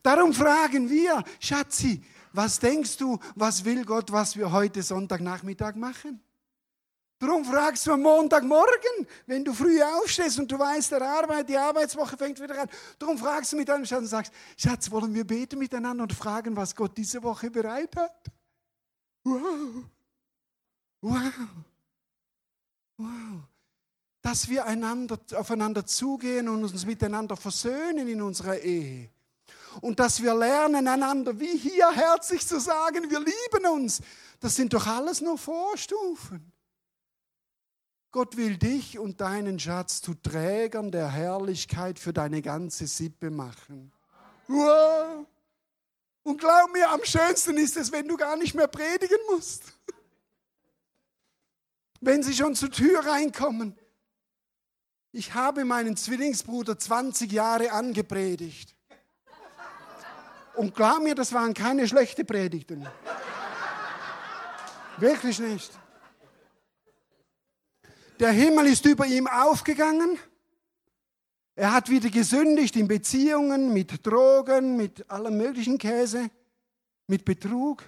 Darum fragen wir, Schatzi, was denkst du, was will Gott, was wir heute Sonntagnachmittag machen? Darum fragst du am Montagmorgen, wenn du früh aufstehst und du weißt, der Arbeit, die Arbeitswoche fängt wieder an. Darum fragst du mit deinem Schatz und sagst, Schatz, wollen wir beten miteinander und fragen, was Gott diese Woche bereit hat? Wow. Wow. Wow. Dass wir einander, aufeinander zugehen und uns miteinander versöhnen in unserer Ehe. Und dass wir lernen, einander wie hier herzlich zu sagen, wir lieben uns. Das sind doch alles nur Vorstufen. Gott will dich und deinen Schatz zu Trägern der Herrlichkeit für deine ganze Sippe machen. Wow. Und glaub mir, am schönsten ist es, wenn du gar nicht mehr predigen musst. Wenn sie schon zur Tür reinkommen. Ich habe meinen Zwillingsbruder 20 Jahre angepredigt. Und glaub mir, das waren keine schlechten Predigten. Wirklich nicht. Der Himmel ist über ihm aufgegangen. Er hat wieder gesündigt in Beziehungen, mit Drogen, mit allem möglichen Käse, mit Betrug.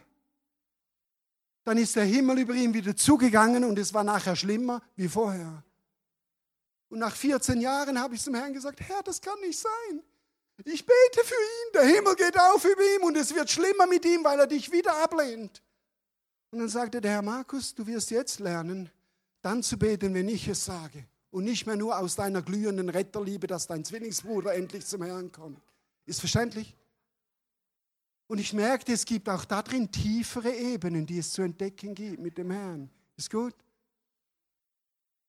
Dann ist der Himmel über ihm wieder zugegangen und es war nachher schlimmer wie vorher. Und nach 14 Jahren habe ich zum Herrn gesagt, Herr, das kann nicht sein. Ich bete für ihn, der Himmel geht auf über ihm und es wird schlimmer mit ihm, weil er dich wieder ablehnt. Und dann sagte der Herr Markus, du wirst jetzt lernen, dann zu beten, wenn ich es sage. Und nicht mehr nur aus deiner glühenden Retterliebe, dass dein Zwillingsbruder endlich zum Herrn kommt. Ist verständlich? Und ich merkte, es gibt auch darin tiefere Ebenen, die es zu entdecken gibt mit dem Herrn. Ist gut?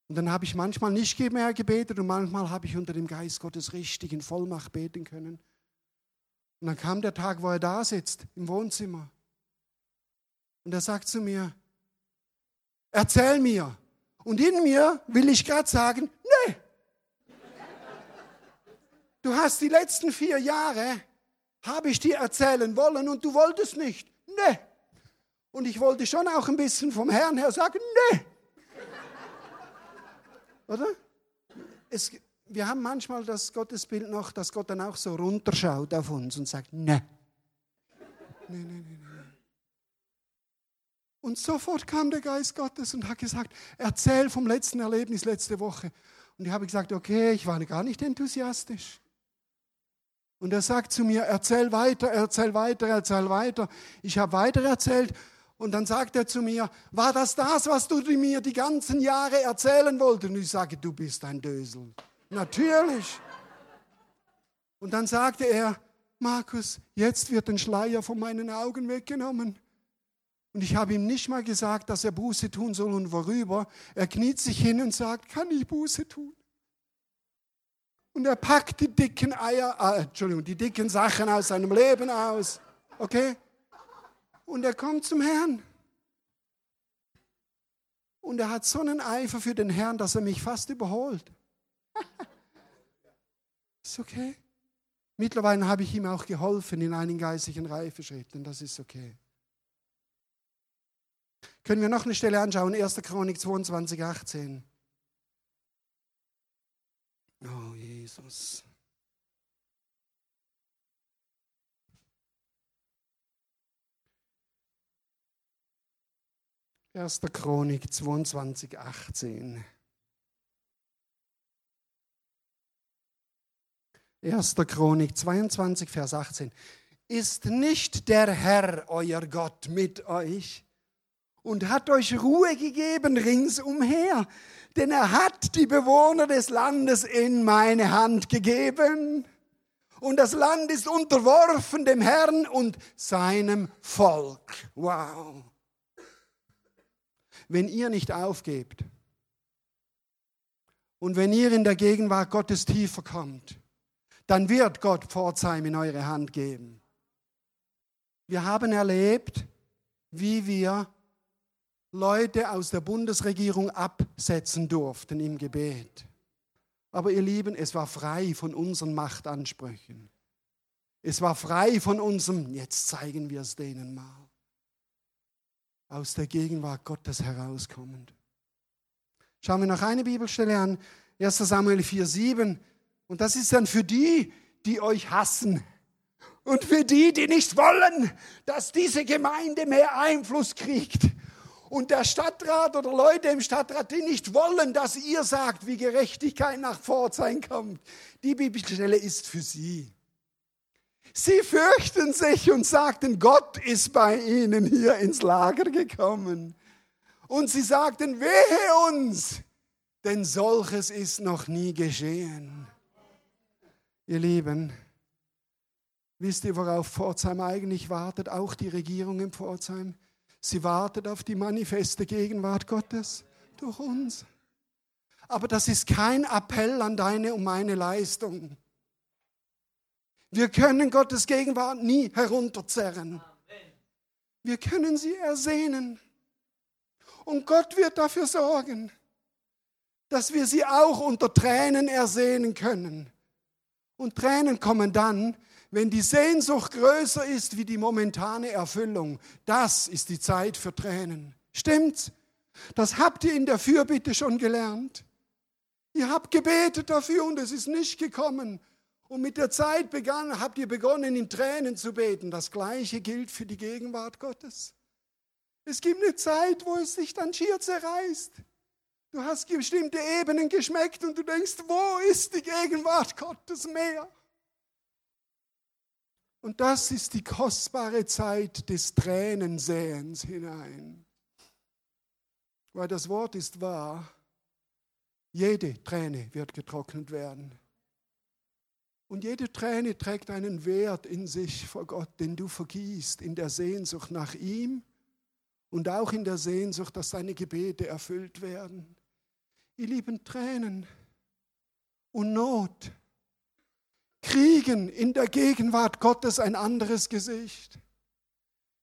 Und dann habe ich manchmal nicht mehr gebetet und manchmal habe ich unter dem Geist Gottes richtig in Vollmacht beten können. Und dann kam der Tag, wo er da sitzt, im Wohnzimmer. Und er sagt zu mir, erzähl mir, und in mir will ich gerade sagen, nee. Du hast die letzten vier Jahre, habe ich dir erzählen wollen und du wolltest nicht. Nee. Und ich wollte schon auch ein bisschen vom Herrn her sagen, nee. Oder? Es, wir haben manchmal das Gottesbild noch, dass Gott dann auch so runterschaut auf uns und sagt, nee. Nee, nee, nee, nee. Und sofort kam der Geist Gottes und hat gesagt, erzähl vom letzten Erlebnis letzte Woche. Und ich habe gesagt, okay, ich war gar nicht enthusiastisch. Und er sagt zu mir, erzähl weiter, erzähl weiter, erzähl weiter. Ich habe weiter erzählt und dann sagt er zu mir, war das das, was du mir die ganzen Jahre erzählen wolltest? Und ich sage, du bist ein Dösel. Natürlich. Und dann sagte er, Markus, jetzt wird ein Schleier von meinen Augen weggenommen. Und ich habe ihm nicht mal gesagt, dass er Buße tun soll und worüber. Er kniet sich hin und sagt, kann ich Buße tun? Und er packt die dicken Eier, äh, Entschuldigung, die dicken Sachen aus seinem Leben aus. Okay? Und er kommt zum Herrn. Und er hat so einen Eifer für den Herrn, dass er mich fast überholt. ist okay. Mittlerweile habe ich ihm auch geholfen in einigen geistlichen Reifeschritten. Das ist okay. Können wir noch eine Stelle anschauen? 1. Chronik 22, 18. Oh, Jesus. 1. Chronik 22, 18. 1. Chronik 22, Vers 18. Ist nicht der Herr, euer Gott, mit euch und hat euch Ruhe gegeben ringsumher, denn er hat die Bewohner des Landes in meine Hand gegeben. Und das Land ist unterworfen dem Herrn und seinem Volk. Wow. Wenn ihr nicht aufgebt und wenn ihr in der Gegenwart Gottes tiefer kommt, dann wird Gott Pforzheim in eure Hand geben. Wir haben erlebt, wie wir Leute aus der Bundesregierung absetzen durften im Gebet. Aber ihr Lieben, es war frei von unseren Machtansprüchen. Es war frei von unserem, jetzt zeigen wir es denen mal. Aus der Gegenwart Gottes herauskommend. Schauen wir noch eine Bibelstelle an, 1 Samuel 4, 7. Und das ist dann für die, die euch hassen. Und für die, die nicht wollen, dass diese Gemeinde mehr Einfluss kriegt. Und der Stadtrat oder Leute im Stadtrat, die nicht wollen, dass ihr sagt, wie Gerechtigkeit nach Pforzheim kommt. Die Bibelstelle ist für sie. Sie fürchten sich und sagten, Gott ist bei ihnen hier ins Lager gekommen. Und sie sagten, wehe uns, denn solches ist noch nie geschehen. Ihr Lieben, wisst ihr, worauf Pforzheim eigentlich wartet? Auch die Regierung in Pforzheim. Sie wartet auf die manifeste Gegenwart Gottes durch uns. Aber das ist kein Appell an deine und meine Leistung. Wir können Gottes Gegenwart nie herunterzerren. Wir können sie ersehnen. Und Gott wird dafür sorgen, dass wir sie auch unter Tränen ersehnen können. Und Tränen kommen dann, wenn die Sehnsucht größer ist wie die momentane Erfüllung. Das ist die Zeit für Tränen. Stimmt's? Das habt ihr in der Fürbitte schon gelernt. Ihr habt gebetet dafür und es ist nicht gekommen. Und mit der Zeit begann, habt ihr begonnen, in Tränen zu beten. Das Gleiche gilt für die Gegenwart Gottes. Es gibt eine Zeit, wo es sich dann schier zerreißt. Du hast bestimmte Ebenen geschmeckt und du denkst, wo ist die Gegenwart Gottes mehr? Und das ist die kostbare Zeit des Tränensäens hinein. Weil das Wort ist wahr, jede Träne wird getrocknet werden. Und jede Träne trägt einen Wert in sich vor Gott, den du vergießt in der Sehnsucht nach ihm und auch in der Sehnsucht, dass deine Gebete erfüllt werden. Ihr lieben Tränen und Not kriegen in der Gegenwart Gottes ein anderes Gesicht.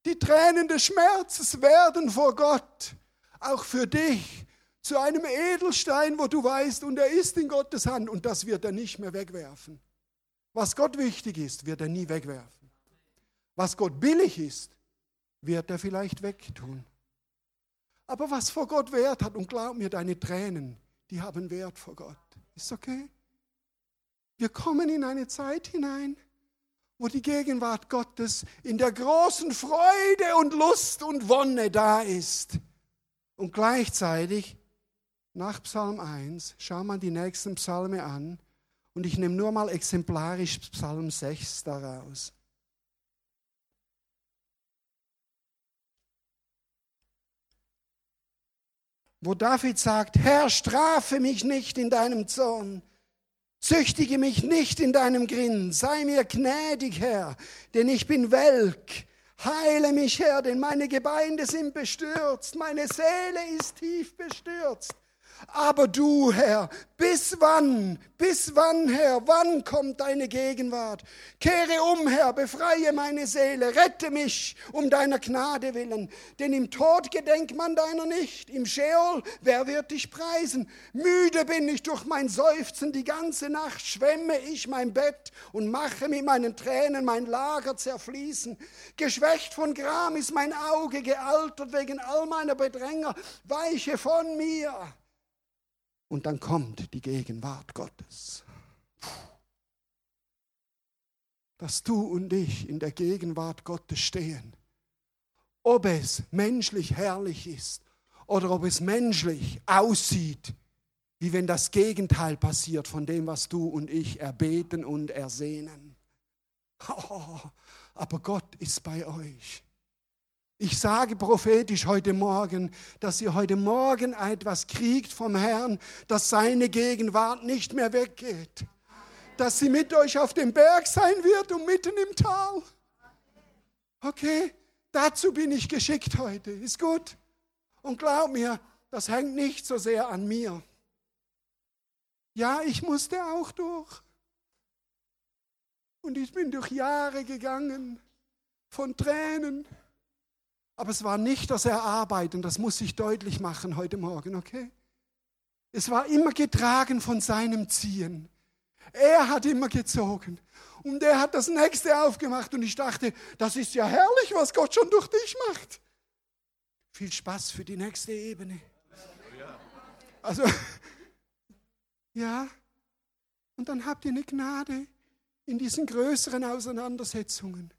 Die Tränen des Schmerzes werden vor Gott auch für dich zu einem Edelstein, wo du weißt, und er ist in Gottes Hand und das wird er nicht mehr wegwerfen. Was Gott wichtig ist, wird er nie wegwerfen. Was Gott billig ist, wird er vielleicht wegtun. Aber was vor Gott Wert hat, und glaub mir, deine Tränen, die haben Wert vor Gott. Ist okay? Wir kommen in eine Zeit hinein, wo die Gegenwart Gottes in der großen Freude und Lust und Wonne da ist. Und gleichzeitig, nach Psalm 1, schau mal die nächsten Psalme an und ich nehme nur mal exemplarisch Psalm 6 daraus. Wo David sagt, Herr, strafe mich nicht in deinem Zorn Züchtige mich nicht in deinem Grin, sei mir gnädig, Herr, denn ich bin welk. Heile mich, Herr, denn meine Gebeine sind bestürzt, meine Seele ist tief bestürzt. Aber du, Herr, bis wann, bis wann, Herr, wann kommt deine Gegenwart? Kehre um, Herr, befreie meine Seele, rette mich um deiner Gnade willen. Denn im Tod gedenkt man deiner nicht, im Scheol, wer wird dich preisen? Müde bin ich durch mein Seufzen, die ganze Nacht schwemme ich mein Bett und mache mit meinen Tränen mein Lager zerfließen. Geschwächt von Gram ist mein Auge gealtert wegen all meiner Bedränger, weiche von mir. Und dann kommt die Gegenwart Gottes. Dass du und ich in der Gegenwart Gottes stehen. Ob es menschlich herrlich ist oder ob es menschlich aussieht, wie wenn das Gegenteil passiert von dem, was du und ich erbeten und ersehnen. Oh, aber Gott ist bei euch. Ich sage prophetisch heute Morgen, dass ihr heute Morgen etwas kriegt vom Herrn, dass seine Gegenwart nicht mehr weggeht. Dass sie mit euch auf dem Berg sein wird und mitten im Tal. Okay, dazu bin ich geschickt heute. Ist gut? Und glaub mir, das hängt nicht so sehr an mir. Ja, ich musste auch durch. Und ich bin durch Jahre gegangen von Tränen. Aber es war nicht das Erarbeiten, das muss ich deutlich machen heute Morgen, okay? Es war immer getragen von seinem Ziehen. Er hat immer gezogen. Und er hat das nächste aufgemacht. Und ich dachte, das ist ja herrlich, was Gott schon durch dich macht. Viel Spaß für die nächste Ebene. Also, ja. Und dann habt ihr eine Gnade in diesen größeren Auseinandersetzungen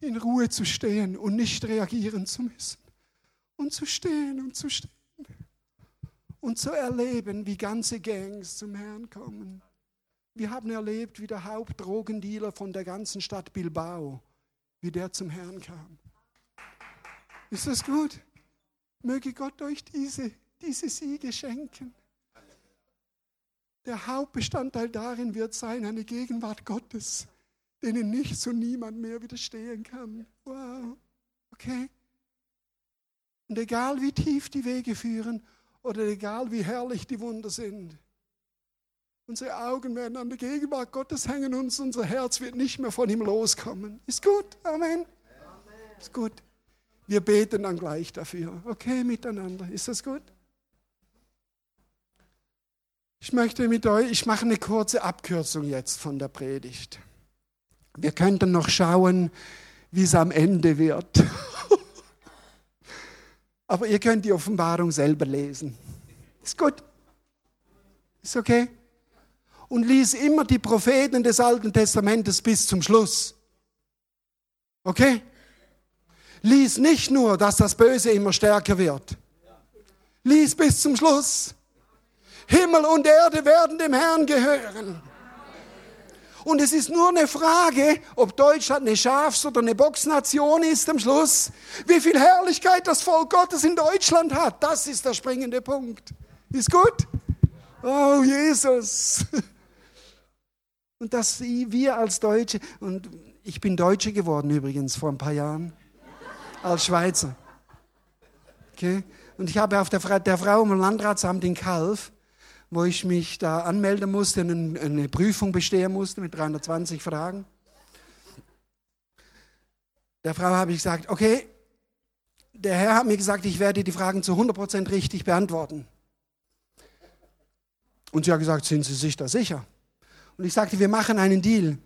in Ruhe zu stehen und nicht reagieren zu müssen. Und zu stehen und zu stehen. Und zu erleben, wie ganze Gangs zum Herrn kommen. Wir haben erlebt, wie der Hauptdrogendealer von der ganzen Stadt Bilbao, wie der zum Herrn kam. Ist das gut? Möge Gott euch diese, diese Siege schenken. Der Hauptbestandteil darin wird sein, eine Gegenwart Gottes denen nichts und niemand mehr widerstehen kann. Wow, okay? Und egal wie tief die Wege führen oder egal wie herrlich die Wunder sind, unsere Augen werden an der Gegenwart Gottes hängen und unser Herz wird nicht mehr von ihm loskommen. Ist gut? Amen. Ist gut. Wir beten dann gleich dafür. Okay, miteinander. Ist das gut? Ich möchte mit euch, ich mache eine kurze Abkürzung jetzt von der Predigt. Wir könnten noch schauen, wie es am Ende wird. Aber ihr könnt die Offenbarung selber lesen. Ist gut. Ist okay. Und lies immer die Propheten des Alten Testamentes bis zum Schluss. Okay? Lies nicht nur, dass das Böse immer stärker wird. Lies bis zum Schluss. Himmel und Erde werden dem Herrn gehören. Und es ist nur eine Frage, ob Deutschland eine Schafs- oder eine Boxnation ist am Schluss. Wie viel Herrlichkeit das Volk Gottes in Deutschland hat, das ist der springende Punkt. Ist gut? Oh, Jesus. Und dass wir als Deutsche, und ich bin Deutsche geworden übrigens vor ein paar Jahren, als Schweizer. Okay? Und ich habe auf der, der Frau im Landratsamt in Kalf, wo ich mich da anmelden musste, eine, eine Prüfung bestehen musste mit 320 Fragen. Der Frau habe ich gesagt, okay, der Herr hat mir gesagt, ich werde die Fragen zu 100% richtig beantworten. Und sie hat gesagt, sind Sie sich da sicher? Und ich sagte, wir machen einen Deal.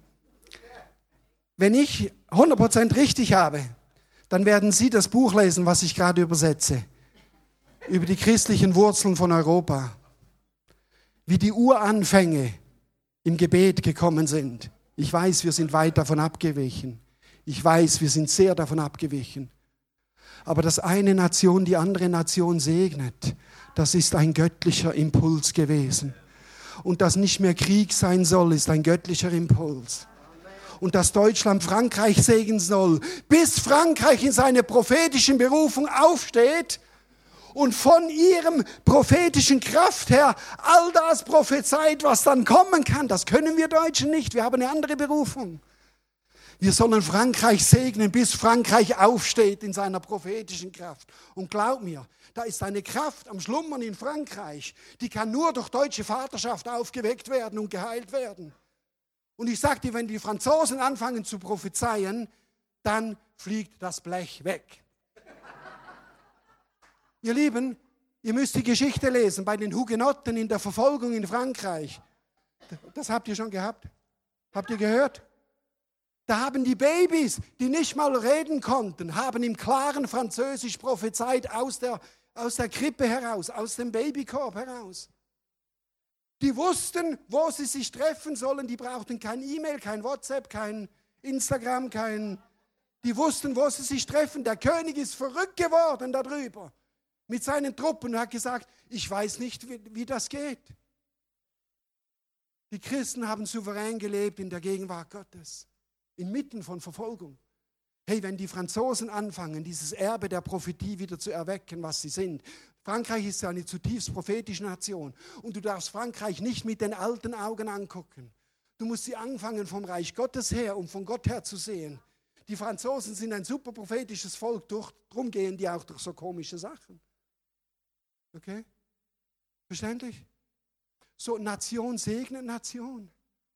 Wenn ich 100% richtig habe, dann werden Sie das Buch lesen, was ich gerade übersetze, über die christlichen Wurzeln von Europa wie die Uranfänge im Gebet gekommen sind. Ich weiß, wir sind weit davon abgewichen. Ich weiß, wir sind sehr davon abgewichen. Aber dass eine Nation die andere Nation segnet, das ist ein göttlicher Impuls gewesen. Und dass nicht mehr Krieg sein soll, ist ein göttlicher Impuls. Und dass Deutschland Frankreich segnen soll, bis Frankreich in seiner prophetischen Berufung aufsteht und von ihrem prophetischen Kraft her all das prophezeit, was dann kommen kann. Das können wir Deutschen nicht. Wir haben eine andere Berufung. Wir sollen Frankreich segnen, bis Frankreich aufsteht in seiner prophetischen Kraft. Und glaub mir, da ist eine Kraft am Schlummern in Frankreich, die kann nur durch deutsche Vaterschaft aufgeweckt werden und geheilt werden. Und ich sage dir, wenn die Franzosen anfangen zu prophezeien, dann fliegt das Blech weg. Ihr Lieben, ihr müsst die Geschichte lesen bei den Hugenotten in der Verfolgung in Frankreich. Das habt ihr schon gehabt? Habt ihr gehört? Da haben die Babys, die nicht mal reden konnten, haben im klaren Französisch prophezeit aus der, aus der Krippe heraus, aus dem Babykorb heraus. Die wussten, wo sie sich treffen sollen. Die brauchten kein E-Mail, kein WhatsApp, kein Instagram, kein. Die wussten, wo sie sich treffen. Der König ist verrückt geworden darüber. Mit seinen Truppen und hat gesagt, ich weiß nicht, wie, wie das geht. Die Christen haben souverän gelebt in der Gegenwart Gottes, inmitten von Verfolgung. Hey, wenn die Franzosen anfangen, dieses Erbe der Prophetie wieder zu erwecken, was sie sind. Frankreich ist ja eine zutiefst prophetische Nation. Und du darfst Frankreich nicht mit den alten Augen angucken. Du musst sie anfangen vom Reich Gottes her, um von Gott her zu sehen. Die Franzosen sind ein super prophetisches Volk, durch, darum gehen die auch durch so komische Sachen. Okay? Verständlich? So, Nation segnet Nation.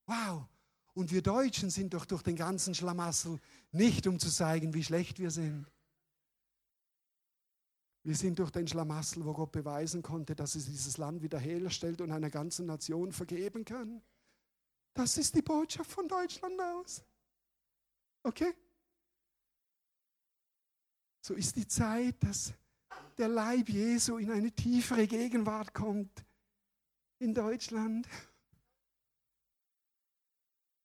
Wow. Und wir Deutschen sind doch durch den ganzen Schlamassel nicht, um zu zeigen, wie schlecht wir sind. Wir sind durch den Schlamassel, wo Gott beweisen konnte, dass er dieses Land wiederherstellt und einer ganzen Nation vergeben kann. Das ist die Botschaft von Deutschland aus. Okay? So ist die Zeit, dass der Leib Jesu in eine tiefere Gegenwart kommt in Deutschland.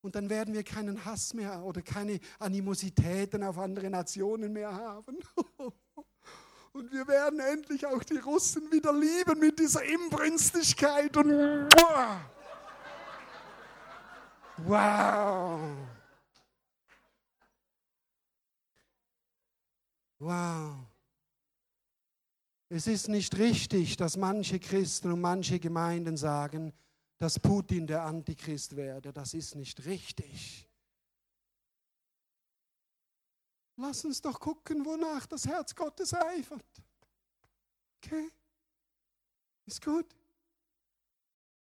Und dann werden wir keinen Hass mehr oder keine Animositäten auf andere Nationen mehr haben. Und wir werden endlich auch die Russen wieder lieben mit dieser Inbrünstigkeit und wow. Wow. Es ist nicht richtig, dass manche Christen und manche Gemeinden sagen, dass Putin der Antichrist werde. Das ist nicht richtig. Lass uns doch gucken, wonach das Herz Gottes eifert. Okay? Ist gut?